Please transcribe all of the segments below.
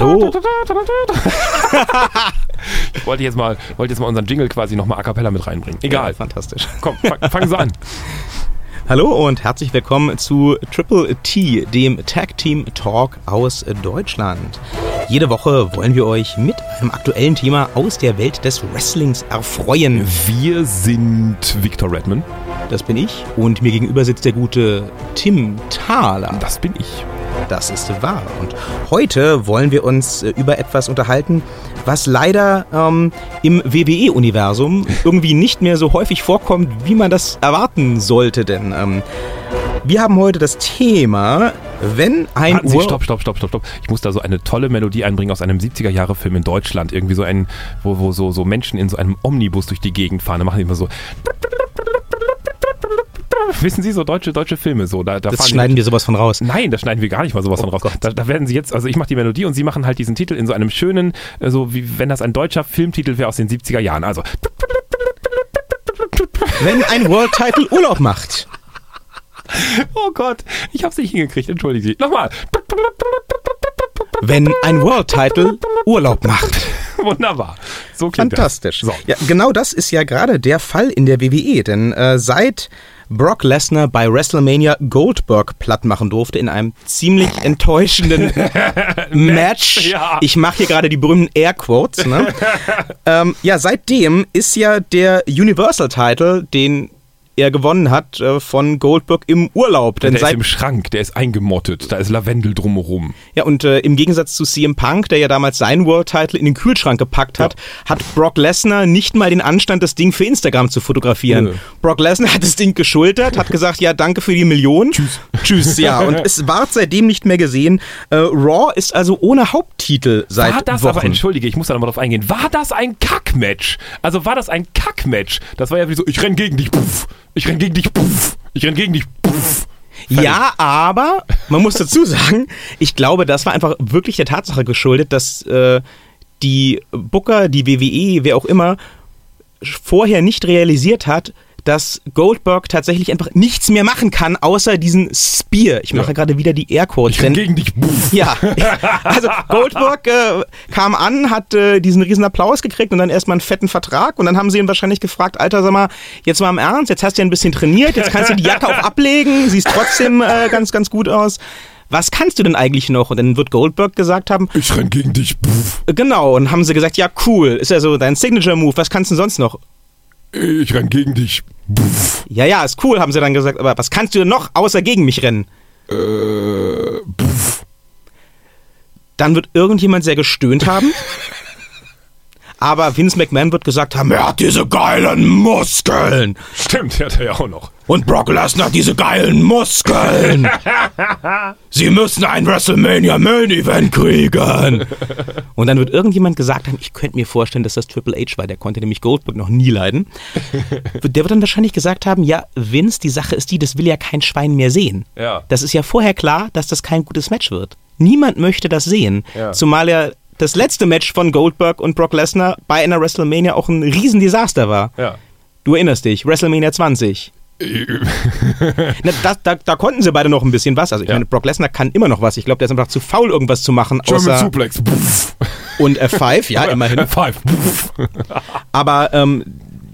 Hallo. ich wollte jetzt mal, wollte jetzt mal unseren Jingle quasi nochmal a cappella mit reinbringen. Egal. Ja, fantastisch. Komm, fang, fangen Sie an. Hallo und herzlich willkommen zu Triple T, dem Tag Team Talk aus Deutschland. Jede Woche wollen wir euch mit einem aktuellen Thema aus der Welt des Wrestlings erfreuen. Wir sind Victor Redman. Das bin ich. Und mir gegenüber sitzt der gute Tim Thaler. Das bin ich. Das ist wahr. Und heute wollen wir uns äh, über etwas unterhalten, was leider ähm, im WWE-Universum irgendwie nicht mehr so häufig vorkommt, wie man das erwarten sollte. Denn ähm, wir haben heute das Thema, wenn ein Warten Sie, stopp, stopp, stopp, stopp, stopp. Ich muss da so eine tolle Melodie einbringen aus einem 70er-Jahre-Film in Deutschland. Irgendwie so ein, wo, wo so, so Menschen in so einem Omnibus durch die Gegend fahren. Da machen die immer so. Wissen Sie, so deutsche, deutsche Filme so. Da, da das schneiden wir sowas von raus. Nein, da schneiden wir gar nicht mal sowas Oh von raus. Da, da werden Sie jetzt, also ich mache die Melodie und Sie machen halt diesen Titel in so einem schönen, äh, so wie wenn das ein deutscher Filmtitel wäre aus den 70er Jahren. Also. Wenn ein World Title Urlaub macht. Oh Gott, ich hab's nicht hingekriegt, entschuldigen Sie. Nochmal. Wenn ein World Title Urlaub macht. Wunderbar. So klingt Fantastisch. Das. So. Ja, genau das ist ja gerade der Fall in der WWE, denn äh, seit Brock Lesnar bei WrestleMania Goldberg platt machen durfte in einem ziemlich enttäuschenden Match. ja. Ich mache hier gerade die berühmten Airquotes. Ne? ähm, ja, seitdem ist ja der Universal Title, den er gewonnen hat, äh, von Goldberg im Urlaub. Denn Der ist im Schrank, der ist eingemottet, da ist Lavendel drumherum. ja, und äh, im Gegensatz zu CM Punk, der ja damals seinen World Title in den Kühlschrank gepackt hat, hat Brock Lesnar nicht mal den Anstand, das Ding für Instagram zu fotografieren. Nö. Brock Lesnar hat das Ding geschultert, hat gesagt, ja, danke für die Million. Tschüss. Tschüss, ja. Und es ward seitdem nicht mehr gesehen. Äh, Raw ist also ohne Haupttitel seit War das Wochen. aber, entschuldige, ich muss da nochmal drauf eingehen, war das ein Kackmatch? Also war das ein Kackmatch? Das war ja wie so, ich renn gegen dich, puff, ich renn gegen dich, puff, ich renn gegen dich, puff. Ja, aber man muss dazu sagen, ich glaube, das war einfach wirklich der Tatsache geschuldet, dass äh, die Booker, die WWE, wer auch immer, vorher nicht realisiert hat, dass Goldberg tatsächlich einfach nichts mehr machen kann, außer diesen Spear. Ich mache Ja. gerade wieder die Airquotes. Ich renn denn- gegen dich, puff. ja, also Goldberg äh, kam an, hat äh, diesen riesen Applaus gekriegt und dann erstmal einen fetten Vertrag und dann haben sie ihn wahrscheinlich gefragt, Alter, sag mal, jetzt mal im Ernst, jetzt hast du ja ein bisschen trainiert, jetzt kannst du die Jacke auch ablegen, siehst trotzdem äh, ganz, ganz gut aus. Was kannst du denn eigentlich noch? Und dann wird Goldberg gesagt haben, Ich renn gegen dich, puff. äh, genau, und haben sie gesagt, ja cool, ist ja so dein Signature-Move, was kannst du denn sonst noch? Ich renn gegen dich, puff. Ja, ja, ist cool, haben sie dann gesagt, aber was kannst du denn noch außer gegen mich rennen? Äh, puff. Dann wird irgendjemand sehr gestöhnt haben. Aber Vince McMahon wird gesagt haben, er hat diese geilen Muskeln. Stimmt, hat er ja auch noch. Und Brock Lesnar hat diese geilen Muskeln. Sie müssen ein WrestleMania Main Event kriegen. Und dann wird irgendjemand gesagt haben, ich könnte mir vorstellen, dass das Triple H war. Der konnte nämlich Goldberg noch nie leiden. Der wird dann wahrscheinlich gesagt haben, ja, Vince, die Sache ist die, das will ja kein Schwein mehr sehen. Ja. Das ist ja vorher klar, dass das kein gutes Match wird. Niemand möchte das sehen. Ja. Zumal ja das letzte Match von Goldberg und Brock Lesnar bei einer WrestleMania auch ein Riesendesaster war. Ja. Du erinnerst dich, WrestleMania 20. Na, da, da, da konnten sie beide noch ein bisschen was. Also ich Ja. meine, Brock Lesnar kann immer noch was. Ich glaube, der ist einfach zu faul, irgendwas zu machen. German Außer Suplex, und F5, ja, immerhin. Five, puff. Aber ähm,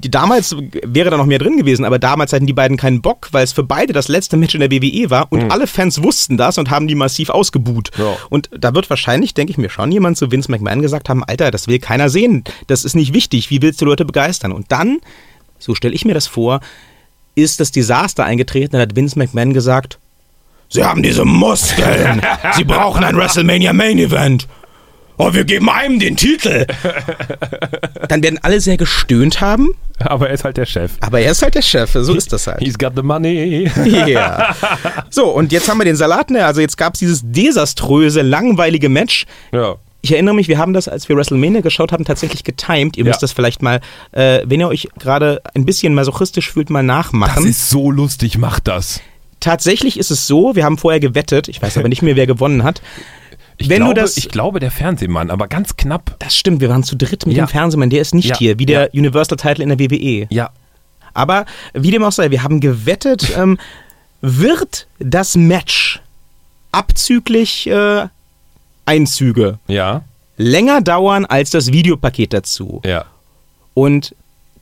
damals wäre da noch mehr drin gewesen, aber damals hatten die beiden keinen Bock, weil es für beide das letzte Match in der WWE war und alle Fans wussten das und haben die massiv ausgebuht. Ja. Und da wird wahrscheinlich, denke ich mir schon, jemand zu Vince McMahon gesagt haben, Alter, das will keiner sehen, das ist nicht wichtig, wie willst du Leute begeistern? Und dann, so stelle ich mir das vor, ist das Desaster eingetreten, dann hat Vince McMahon gesagt, Sie haben diese Muskeln, Sie brauchen ein WrestleMania Main Event. Oh, wir geben einem den Titel. Dann werden alle sehr gestöhnt haben, Aber er ist halt der Chef. aber er ist halt der Chef, so ist das halt. He's got the money. Ja. So, und jetzt haben wir den Salat, ne? Also jetzt gab es dieses desaströse, langweilige Match. Ja. Ich erinnere mich, wir haben das, als wir WrestleMania geschaut haben, tatsächlich getimed. Ihr müsst Ja. das vielleicht mal, äh, wenn ihr euch gerade ein bisschen masochistisch fühlt, mal Das nachmachen. ist so lustig, macht das. Tatsächlich ist es so, wir haben vorher gewettet, ich weiß aber nicht mehr, wer gewonnen hat. Ich, Wenn du glaube, das- ich glaube, der Fernsehmann, aber ganz knapp. Das stimmt, wir waren zu dritt mit Ja. dem Fernsehmann, der ist nicht Ja. hier, wie der Universal Title in der WWE. Ja. Aber wie dem auch sei, wir haben gewettet, ähm, wird das Match abzüglich äh, Einzüge Ja, länger dauern als das Videopaket dazu. ja. Und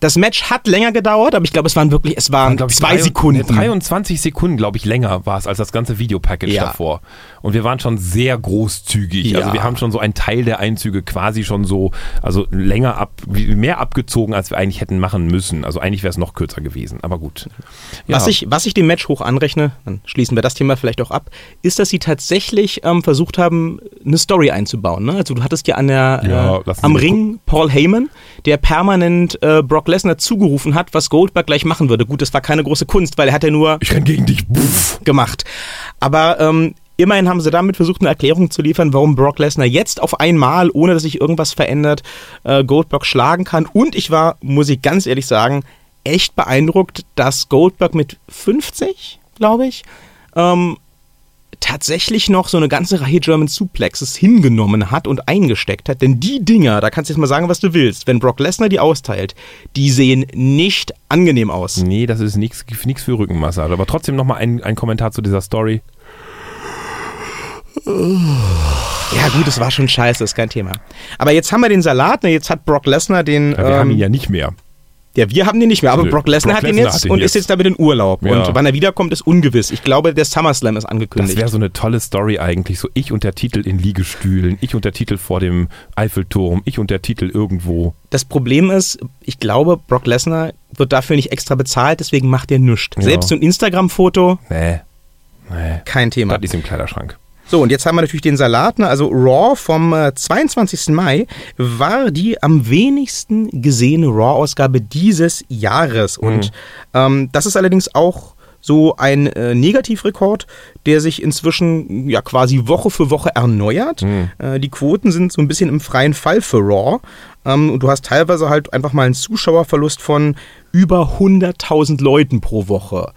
das Match hat länger gedauert, aber ich glaube, es waren wirklich, es waren ich, zwei drei- Sekunden. nee, 23 Sekunden, glaube ich, länger war es als das ganze Videopackage Ja. davor. Und wir waren schon sehr großzügig. Ja. Also wir haben schon so einen Teil der Einzüge quasi schon so, also länger ab, mehr abgezogen, als wir eigentlich hätten machen müssen. Also eigentlich wäre es noch kürzer gewesen. Aber gut. Ja. Was, ich, was ich dem Match hoch anrechne, dann schließen wir das Thema vielleicht auch ab, ist, dass sie tatsächlich ähm, versucht haben, eine Story einzubauen. Ne? Also du hattest ja an der, äh, am Ring Paul Heyman, der permanent äh, Brock Lesnar zugerufen hat, was Goldberg gleich machen würde. Gut, das war keine große Kunst, weil er hat ja nur ich renn gegen dich. Puff. gemacht. Aber ähm, immerhin haben sie damit versucht, eine Erklärung zu liefern, warum Brock Lesnar jetzt auf einmal, ohne dass sich irgendwas verändert, äh, Goldberg schlagen kann. Und ich war, muss ich ganz ehrlich sagen, echt beeindruckt, dass Goldberg mit 50, glaube ich, ähm, tatsächlich noch so eine ganze Reihe German Suplexes hingenommen hat und eingesteckt hat. Denn die Dinger, da kannst du jetzt mal sagen, was du willst, wenn Brock Lesnar die austeilt, die sehen nicht angenehm aus. Nee, das ist nichts für Rückenmassage. Aber trotzdem nochmal ein, ein Kommentar zu dieser Story. Ja, gut, es war schon scheiße, ist kein Thema. Aber jetzt haben wir den Salat, ne, jetzt hat Brock Lesnar den. Ja, wir haben ihn ähm, ja nicht mehr. Ja, wir haben den nicht mehr, aber Nö, Brock Lesnar hat den Lesnar jetzt hat und ist jetzt damit in Urlaub. Ja. Und wann er wiederkommt, ist ungewiss. Ich glaube, der SummerSlam ist Das angekündigt. wäre so eine tolle Story eigentlich. So ich und der Titel in Liegestühlen, ich und der Titel vor dem Eiffelturm, ich und der Titel irgendwo. das Problem ist, ich glaube, Brock Lesnar wird dafür nicht extra bezahlt, deswegen macht er nichts. Ja. Selbst so ein Instagram-Foto, Nee. Nee. kein Thema. Das ist im Kleiderschrank. So, und jetzt haben wir natürlich den Salat. Ne? Also Raw vom äh, 22. Mai war die am wenigsten gesehene Raw-Ausgabe dieses Jahres. Und ähm, das ist allerdings auch so ein äh, Negativrekord, der sich inzwischen ja quasi Woche für Woche erneuert. Äh, die Quoten sind so ein bisschen im freien Fall für Raw. Ähm, und du hast teilweise halt einfach mal einen Zuschauerverlust von über 100.000 Leuten pro Woche.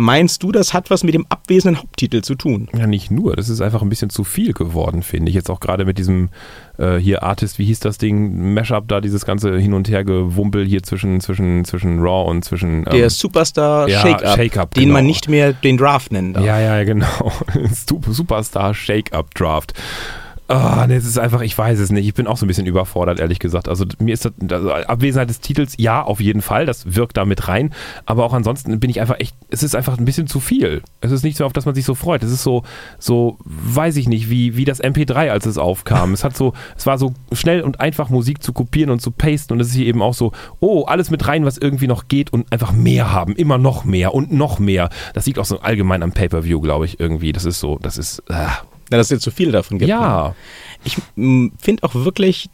Meinst du, das hat was mit dem abwesenden Haupttitel zu tun? Ja, nicht nur. Das ist einfach ein bisschen zu viel geworden, finde ich. Jetzt auch gerade mit diesem äh, hier Artist, wie hieß das Ding? Mashup da, dieses ganze Hin- und Her-Gewumpel hier zwischen, zwischen, zwischen Raw und zwischen. ähm, Der Superstar ja, Shake-Up, Shake-Up, den genau. man nicht mehr den Draft nennen darf. Ja, ja, genau. Sup- Superstar Shake-Up-Draft. Ah, nee, es ist einfach, ich weiß es nicht. Ich bin auch so ein bisschen überfordert, ehrlich gesagt. Also mir ist das, also Abwesenheit des Titels, ja, auf jeden Fall, das wirkt da mit rein. Aber auch ansonsten bin ich einfach echt, es ist einfach ein bisschen zu viel. Es ist nicht so, auf das man sich so freut. Es ist so, so, weiß ich nicht, wie, wie das MP3, als es aufkam. es hat so, es war so schnell und einfach Musik zu kopieren und zu pasten und es ist hier eben auch so, oh, alles mit rein, was irgendwie noch geht und einfach mehr haben, immer noch mehr und noch mehr. Das liegt auch so allgemein am Pay-Per-View, glaube ich, irgendwie. Das ist so, das ist, ah, Ja, dass es jetzt so viele davon gibt. ne? ja. Ich finde auch wirklich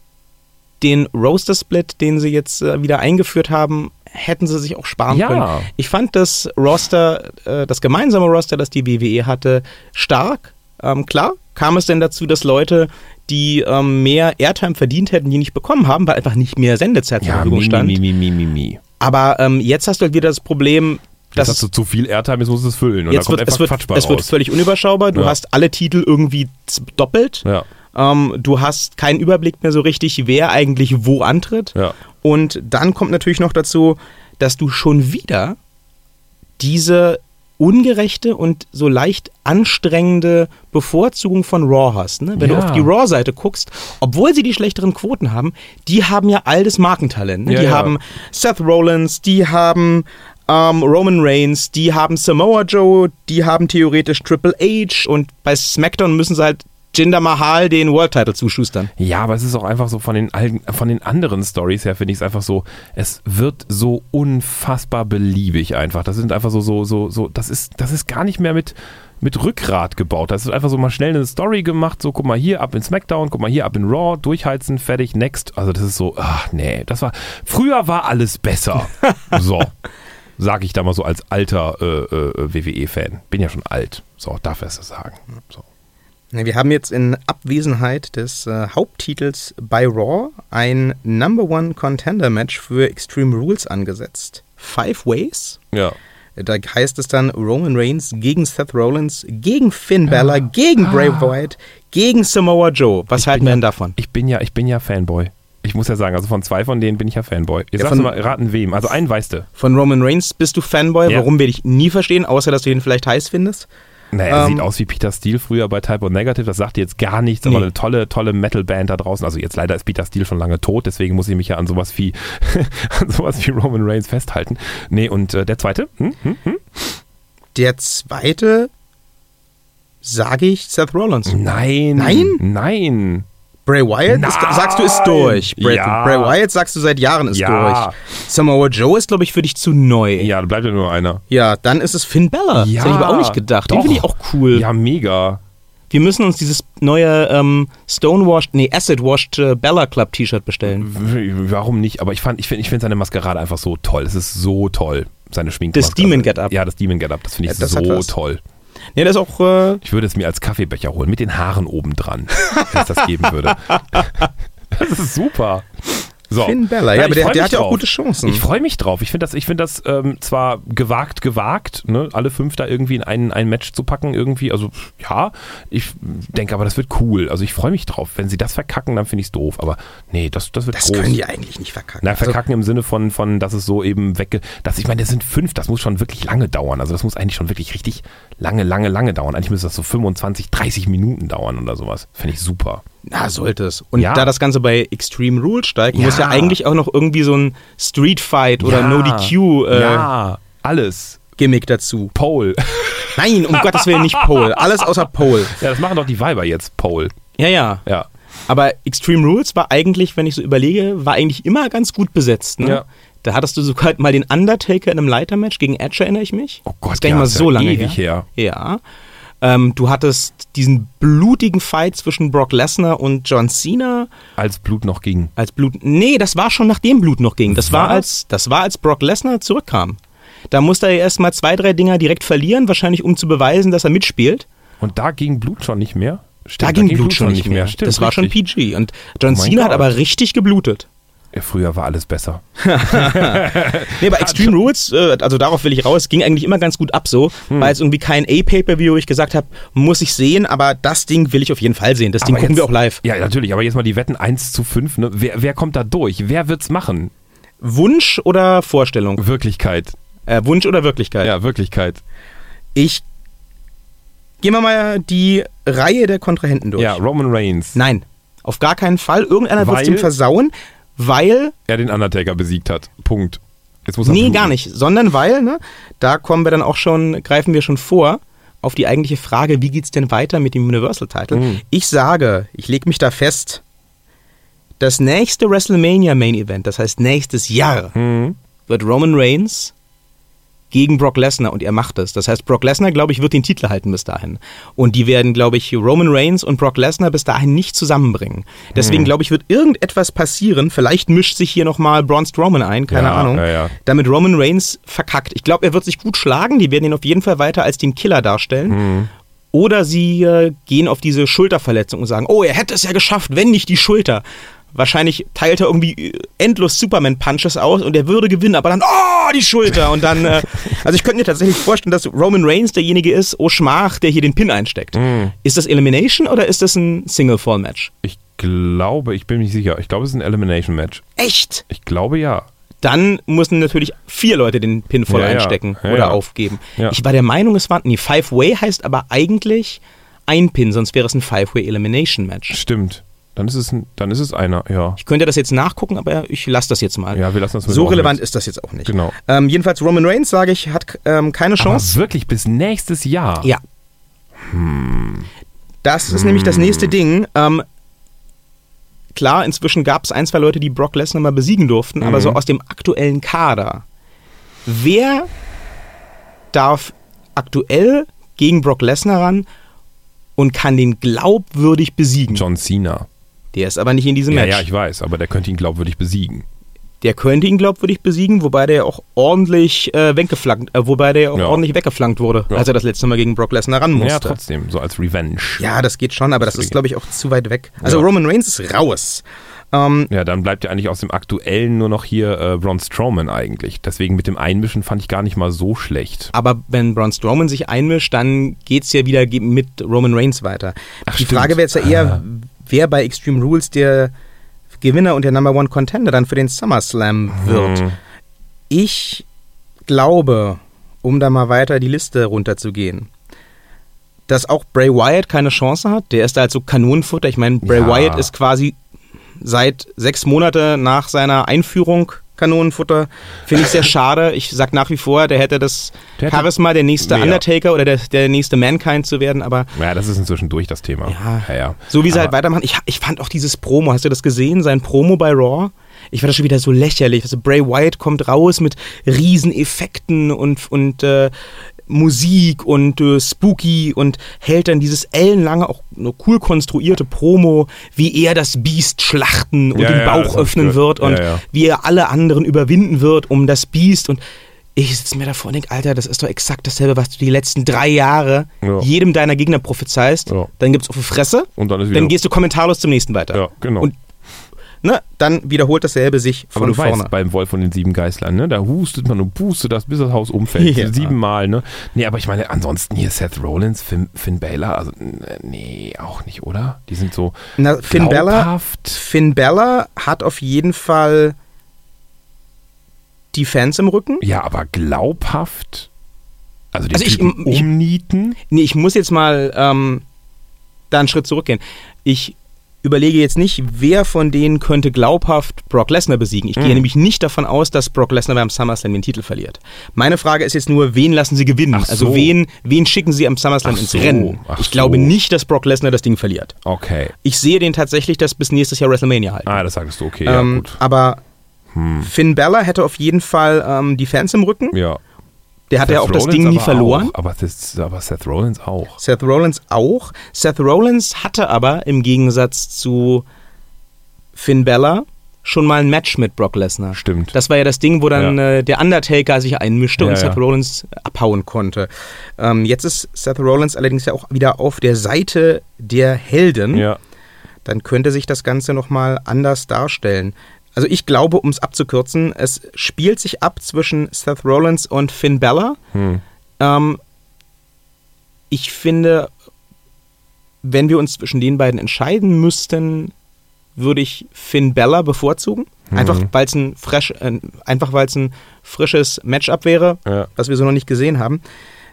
den Roster-Split, den sie jetzt äh, wieder eingeführt haben, hätten sie sich auch sparen Ja. können. Ich fand das Roster, äh, das gemeinsame Roster, das die WWE hatte, stark. Ähm, klar, kam es denn dazu, dass Leute, die ähm, mehr Airtime verdient hätten, die nicht bekommen haben, weil einfach nicht mehr Sendezeit zur Ja, Verfügung mi, stand. mi, mi, mi, mi, mi. Aber ähm, jetzt hast du halt wieder das Problem, Jetzt dass hast du zu viel Airtime, jetzt musst du es füllen. Und jetzt da kommt wird, es einfach wird, Quatsch bei es wird raus. völlig unüberschaubar. Du Ja. hast alle Titel irgendwie doppelt. Ja, Ähm, du hast keinen Überblick mehr so richtig, wer eigentlich wo antritt. ja. Und dann kommt natürlich noch dazu, dass du schon wieder diese ungerechte und so leicht anstrengende Bevorzugung von Raw hast. Ne? Wenn Ja. du auf die Raw-Seite guckst, obwohl sie die schlechteren Quoten haben, die haben ja all das Markentalent. Ne? Ja, die ja. haben Seth Rollins, die haben ähm, Roman Reigns, die haben Samoa Joe, die haben theoretisch Triple H und bei SmackDown müssen sie halt Jinder Mahal den World Title zuschustern. Ja, aber es ist auch einfach so von den, von den anderen Stories her, finde ich es einfach so, es wird so unfassbar beliebig einfach. Das sind einfach so, so, so, so, das ist, das ist gar nicht mehr mit, mit Rückgrat gebaut. Das ist einfach so mal schnell eine Story gemacht, so guck mal hier ab in SmackDown, guck mal hier ab in Raw, durchheizen, fertig, next. Also das ist so, ach nee, das war, früher war alles besser. so. Sag ich da mal so als alter äh, äh, WWE-Fan. Bin ja schon alt. So, darf er es sagen. So. Wir haben jetzt in Abwesenheit des äh, Haupttitels bei Raw ein Number One Contender Match für Extreme Rules angesetzt. Five Ways. Ja. Da heißt es dann Roman Reigns gegen Seth Rollins, gegen Finn Balor, gegen Bray Wyatt, gegen Samoa Joe. Was halten wir denn davon? Ich bin ja, ich bin ja Fanboy. Ich muss ja sagen, also von zwei von denen bin ich ja Fanboy. Jetzt Ja, von- mal, raten wem. Also einen weißt du. Von Roman Reigns bist du Fanboy. Ja. Warum werde ich nie verstehen, außer dass du ihn vielleicht heiß findest? Naja, er Ähm, sieht aus wie Peter Steele früher bei Type O Negative. Das sagt jetzt gar nichts, Nee. aber eine tolle, tolle Metal-Band da draußen. Also jetzt leider ist Peter Steele schon lange tot, deswegen muss ich mich ja an sowas wie, an sowas wie Roman Reigns festhalten. Nee, und äh, der zweite? Hm? Hm? Hm? Der zweite sage ich Seth Rollins. Nein. Nein? Nein. Bray Wyatt ist, sagst du ist durch. Bray, Ja. Bray Wyatt sagst du seit Jahren ist Ja. durch. Samoa Joe ist glaube ich für dich zu neu. Ja, da bleibt ja nur einer. Ja, dann ist es Finn Bella. Ja, das hätte ich aber auch nicht gedacht. Den doch. finde ich auch cool. Ja, mega. Wir müssen uns dieses neue ähm, Stonewashed, nee, Acid-Washed äh, Bella Club T-Shirt bestellen. Warum nicht? Aber ich fand, ich finde, ich finde seine Maskerade einfach so toll. Es ist so toll, seine Schminke. Das Demon Get-Up. Ja, das Demon Get-Up. Das finde ich Ja, das so toll. Nee, das ist auch, äh, Ich würde es mir als Kaffeebecher holen, mit den Haaren oben dran, wenn es das geben würde. Das ist super. So. Finn Bella. Ja, Nein, aber der, der hat ja auch gute Chancen. Ich freue mich drauf. Ich finde das, ich find das ähm, zwar gewagt, gewagt, ne? alle fünf da irgendwie in ein, ein Match zu packen, irgendwie. Also, ja, ich denke aber, das wird cool. Also, ich freue mich drauf. Wenn sie das verkacken, dann finde ich es doof. Aber nee, das, das wird das groß. können die eigentlich nicht verkacken. Na, Also, verkacken im Sinne von, von, dass es so eben wegge... Dass, ich meine, das sind fünf, das muss schon wirklich lange dauern. Also das muss eigentlich schon wirklich richtig lange, lange, lange dauern. Eigentlich müsste das so 25, 30 Minuten dauern oder sowas. Finde ich super. Na, sollte es. Und Ja. da das Ganze bei Extreme Rules steigt, Ja. muss ja eigentlich auch noch irgendwie so ein Street Fight oder ja. No DQ äh, ja, alles. Gimmick dazu. Pole. Nein, um Gottes Willen nicht Pole. Alles außer Pole. ja, das machen doch die Weiber jetzt, Pole. Ja, ja. Ja. Aber Extreme Rules war eigentlich, wenn ich so überlege, war eigentlich immer ganz gut besetzt. Ne? Ja. Da hattest du sogar mal den Undertaker in einem Leitermatch gegen Edge, erinnere ich mich. Oh Gott, ist gar nicht ja, mal ist so ja lange ewig her. her. Ja. Ähm, du hattest diesen blutigen Fight zwischen Brock Lesnar und John Cena Als Blut noch ging. als Blut. Nee, das war schon nachdem Blut noch ging. Das war als das war als Brock Lesnar zurückkam. Da musste er erst mal zwei, drei Dinger direkt verlieren, wahrscheinlich um zu beweisen, dass er mitspielt. Und da ging Blut schon nicht mehr? Stimmt, Da ging Blut schon nicht mehr. Stimmt, das war schon richtig. PG. Und John Oh Cena hat Gott. aber richtig geblutet. Früher war alles besser. Nee, bei Extreme Rules, äh, also darauf will ich raus, ging eigentlich immer ganz gut ab so. Hm. War jetzt irgendwie kein A-Pay-Per-View, wo ich gesagt habe, muss ich sehen, aber das Ding will ich auf jeden Fall sehen. Das Ding Aber gucken jetzt- wir auch live. Ja, natürlich, aber jetzt mal die Wetten 1 zu 5. Ne? Wer, wer kommt da durch? Wer wird's machen? Wunsch oder Vorstellung? Wirklichkeit. Äh, Wunsch oder Wirklichkeit? Ja, Wirklichkeit. Ich gehen wir mal die Reihe der Kontrahenten durch. Ja, Roman Reigns. Nein, auf gar keinen Fall. Irgendeiner wird es Weil- dem versauen, weil Er den Undertaker besiegt hat. Punkt. Jetzt muss er Nee, bluten. gar nicht, sondern weil, ne, da kommen wir dann auch schon, greifen wir schon vor auf die eigentliche Frage, wie geht's denn weiter mit dem Universal Title? Mhm. Ich sage, ich lege mich da fest, das nächste WrestleMania Main Event, das heißt nächstes Jahr, Mhm. wird Roman Reigns gegen Brock Lesnar und er macht es. Das heißt, Brock Lesnar, glaube ich, wird den Titel halten bis dahin. Und die werden, glaube ich, Roman Reigns und Brock Lesnar bis dahin nicht zusammenbringen. Deswegen, Hm. glaube ich, wird irgendetwas passieren. Vielleicht mischt sich hier nochmal Braun Strowman ein, keine Ja, Ahnung. ja, ja. Damit Roman Reigns verkackt. Ich glaube, er wird sich gut schlagen. Die werden ihn auf jeden Fall weiter als den Killer darstellen. Hm. Oder sie äh, gehen auf diese Schulterverletzung und sagen, oh, er hätte es ja geschafft, wenn nicht die Schulter. Wahrscheinlich teilt er irgendwie äh, endlos Superman-Punches aus und er würde gewinnen, aber dann, oh, die Schulter. Und dann, äh, also ich könnte mir tatsächlich vorstellen, dass Roman Reigns derjenige ist, oh Schmach, der hier den Pin einsteckt. Hm. Ist das Elimination oder ist das ein Single-Fall-Match? Ich glaube, ich bin mir nicht sicher. Ich glaube, es ist ein Elimination-Match. Echt? Ich glaube ja. Dann müssen natürlich vier Leute den Pin voll Ja, einstecken Ja, oder ja. aufgeben. Ja. Ich war der Meinung, es war, nee, Five-Way heißt aber eigentlich ein Pin, sonst wäre es ein Five-Way Elimination Match. Stimmt. Dann ist es, dann ist es einer, ja. Ich könnte das jetzt nachgucken, aber ich lasse das jetzt mal. Ja, wir lassen das mit so relevant ist das jetzt auch nicht. Genau. Ähm, jedenfalls Roman Reigns, sage ich, hat ähm, keine Aber Chance. wirklich bis nächstes Jahr. Ja. Das ist nämlich das nächste Ding. Ähm, klar, inzwischen gab es ein, zwei Leute, die Brock Lesnar mal besiegen durften, aber Mhm. so aus dem aktuellen Kader. Wer darf aktuell gegen Brock Lesnar ran und kann den glaubwürdig besiegen? John Cena. Der ist aber nicht in diesem Ja, Match. ja, ich weiß, aber der könnte ihn glaubwürdig besiegen. Der könnte ihn glaubwürdig besiegen, wobei der auch ordentlich äh, weggeflankt, äh, wobei der auch Ja. ordentlich weggeflankt wurde, Ja. als er das letzte Mal gegen Brock Lesnar ran musste. Ja, trotzdem, so als Revenge. Ja, das geht schon, aber das ist, Deswegen. glaube ich, auch zu weit weg. Also Ja. Roman Reigns ist raus. Ähm, Ja, dann bleibt ja eigentlich aus dem aktuellen nur noch hier äh, Braun Strowman eigentlich. Deswegen mit dem Einmischen fand ich gar nicht mal so schlecht. aber wenn Braun Strowman sich einmischt, dann geht's ja wieder mit Roman Reigns weiter. Ach, Die stimmt. Frage wäre jetzt ja eher, wer bei Extreme Rules der Gewinner und der Number One Contender dann für den SummerSlam wird. Hm. Ich glaube, um da mal weiter die Liste runterzugehen, dass auch Bray Wyatt keine Chance hat. Der ist da halt so Kanonenfutter. Ich meine, Bray Ja. Wyatt ist quasi seit sechs Monate nach seiner Einführung Kanonenfutter. Finde ich sehr schade. Ich sag nach wie vor, der hätte das Der hätte Charisma, der nächste mehr. Undertaker oder der, der nächste Mankind zu werden, aber Ja, das ist inzwischen durch das Thema. Ja. ja. ja. so wie sie halt Aber- weitermachen. Ich, ich fand auch dieses Promo, hast du das gesehen? Sein Promo bei Raw? Ich fand das schon wieder so lächerlich. Also Bray Wyatt kommt raus mit Rieseneffekten und, und äh, Musik und äh, Spooky und hält dann dieses ellenlange, auch eine cool konstruierte Promo, wie er das Biest schlachten und Ja, den ja, Bauch ich öffnen wird und Ja, ja. wie er alle anderen überwinden wird um das Biest und ich sitze mir davor und denke, Alter, das ist doch exakt dasselbe, was du die letzten drei Jahre Ja. jedem deiner Gegner prophezeist. Ja. Dann gibt's auf die Fresse Und dann ist wieder. dann gehst du kommentarlos zum nächsten weiter. ja, genau. Und ne, dann wiederholt dasselbe sich von aber du vorne. weißt, beim Wolf von den sieben Geißlern, ne, da hustet man und pustet das, bis das Haus umfällt. Ja. Siebenmal, ne? Nee, aber ich meine, ansonsten hier Seth Rollins, Finn, Finn Balor, also, nee, auch nicht, oder? Die sind so Na, Finn Bella, glaubhaft. Finn Bella hat auf jeden Fall die Fans im Rücken. Ja, aber glaubhaft. Also die Also ich- Typen ich- umnieten. Nee, ich muss jetzt mal ähm, da einen Schritt zurückgehen. Ich überlege jetzt nicht, wer von denen könnte glaubhaft Brock Lesnar besiegen. Ich gehe Mhm. nämlich nicht davon aus, dass Brock Lesnar beim SummerSlam den Titel verliert. Meine Frage ist jetzt nur, wen lassen sie gewinnen? Ach Also so. wen, wen schicken sie am SummerSlam Ach ins so, Rennen? ach Ich glaube so. nicht, dass Brock Lesnar das Ding verliert. Okay. Ich sehe den tatsächlich das bis nächstes Jahr WrestleMania halten. Ah, das sagst du, okay, ja, ähm, gut. aber Hm. Finn Bella hätte auf jeden Fall ähm, die Fans im Rücken. Ja. Der hat ja auch Seth das Rollins Ding nie verloren. Auch, aber, das, aber Seth Rollins auch. Seth Rollins auch. Seth Rollins hatte aber im Gegensatz zu Finn Bella schon mal ein Match mit Brock Lesnar. Stimmt. Das war ja das Ding, wo dann äh, der Undertaker sich einmischte Ja, und ja. Seth Rollins abhauen konnte. Ähm, jetzt ist Seth Rollins allerdings ja auch wieder auf der Seite der Helden. ja. Dann könnte sich das Ganze nochmal anders darstellen. Also ich glaube, um es abzukürzen, es spielt sich ab zwischen Seth Rollins und Finn Bella. Hm. Ähm, ich finde, wenn wir uns zwischen den beiden entscheiden müssten, würde ich Finn Bella bevorzugen. Einfach Mhm. weil es ein fresh, äh, einfach ein frisches Matchup wäre, Ja. was wir so noch nicht gesehen haben.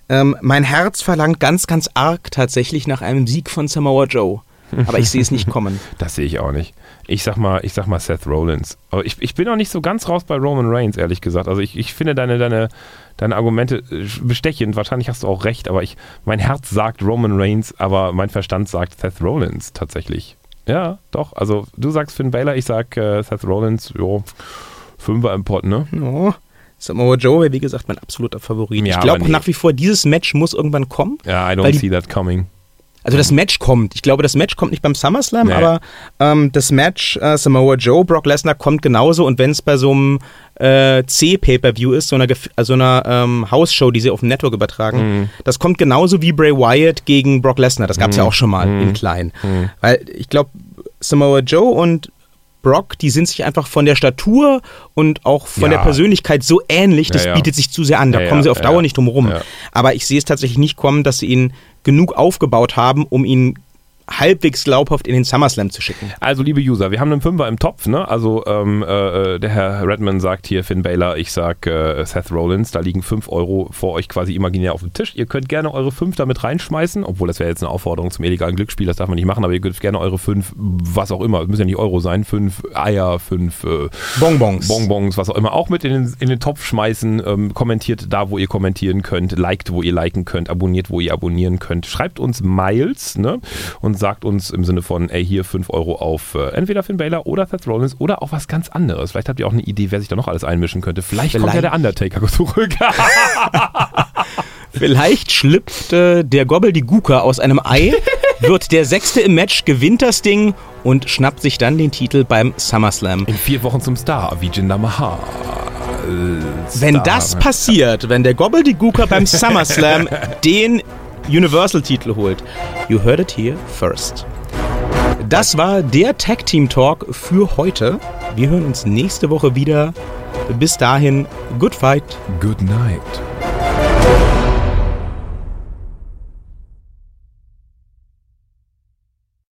Ähm, mein Herz verlangt ganz, ganz arg tatsächlich nach einem Sieg von Samoa Joe. Aber ich sehe es nicht kommen. Das sehe ich auch nicht. Ich sag mal, ich sag mal Seth Rollins. Aber ich, ich bin auch nicht so ganz raus bei Roman Reigns, ehrlich gesagt. Also ich, ich finde deine, deine, deine Argumente äh, bestechend. Wahrscheinlich hast du auch recht, aber ich, mein Herz sagt Roman Reigns, aber mein Verstand sagt Seth Rollins tatsächlich. Ja, doch. Also du sagst Finn Balor, ich sag äh, Seth Rollins. Jo, Fünfer im Pott, ne? Oh, Samoa Joe wäre wie gesagt mein absoluter Favorit. Ja, ich glaube nach wie vor, dieses Match muss irgendwann kommen. Ja, I don't see that coming. Also das Match kommt. Ich glaube, das Match kommt nicht beim SummerSlam, Nee. aber ähm, das Match äh, Samoa Joe, Brock Lesnar kommt genauso und wenn es bei so einem äh, C-Pay-Per-View ist, so einer, äh, so einer ähm, Hausshow, die sie auf dem Network übertragen, Mhm. das kommt genauso wie Bray Wyatt gegen Brock Lesnar. Das gab es ja auch schon mal Mhm. in klein. Mhm. Weil ich glaube, Samoa Joe und Brock, die sind sich einfach von der Statur und auch von Ja. der Persönlichkeit so ähnlich, das Ja, ja. bietet sich zu sehr an. Da kommen sie auf Dauer nicht drum rum. Aber ich sehe es tatsächlich nicht kommen, dass sie ihn genug aufgebaut haben, um ihn halbwegs glaubhaft in den SummerSlam zu schicken. Also, liebe User, wir haben einen Fünfer im Topf, ne? Also, ähm, äh, der Herr Redman sagt hier Finn Baylor, ich sag äh, Seth Rollins, da liegen 5 Euro vor euch quasi imaginär auf dem Tisch. Ihr könnt gerne eure 5 damit reinschmeißen, obwohl das wäre jetzt eine Aufforderung zum illegalen Glücksspiel, das darf man nicht machen, aber ihr könnt gerne eure 5, was auch immer, es müssen ja nicht Euro sein, 5 Eier, 5 äh, Bonbons. Bonbons, was auch immer, auch mit in den, in den Topf schmeißen. Ähm, kommentiert da, wo ihr kommentieren könnt, liked, wo ihr liken könnt, abonniert, wo ihr abonnieren könnt. Schreibt uns Miles ne? und sagt uns im Sinne von, ey, hier 5 Euro auf äh, entweder Finn Balor oder Seth Rollins oder auch was ganz anderes. Vielleicht habt ihr auch eine Idee, wer sich da noch alles einmischen könnte. Vielleicht, kommt ja Vielleicht. der Undertaker zurück. Vielleicht schlüpft äh, der Gobbledygooker aus einem Ei, wird der Sechste im Match, gewinnt das Ding und schnappt sich dann den Titel beim SummerSlam. in vier Wochen zum Star, wie Jinder Mahal. Wenn das passiert, wenn der Gobbledygooker beim SummerSlam den Universal-Titel holt, you heard it here first. Das war der Tag Team Talk für heute. Wir hören uns nächste Woche wieder. Bis dahin, good fight. Good night.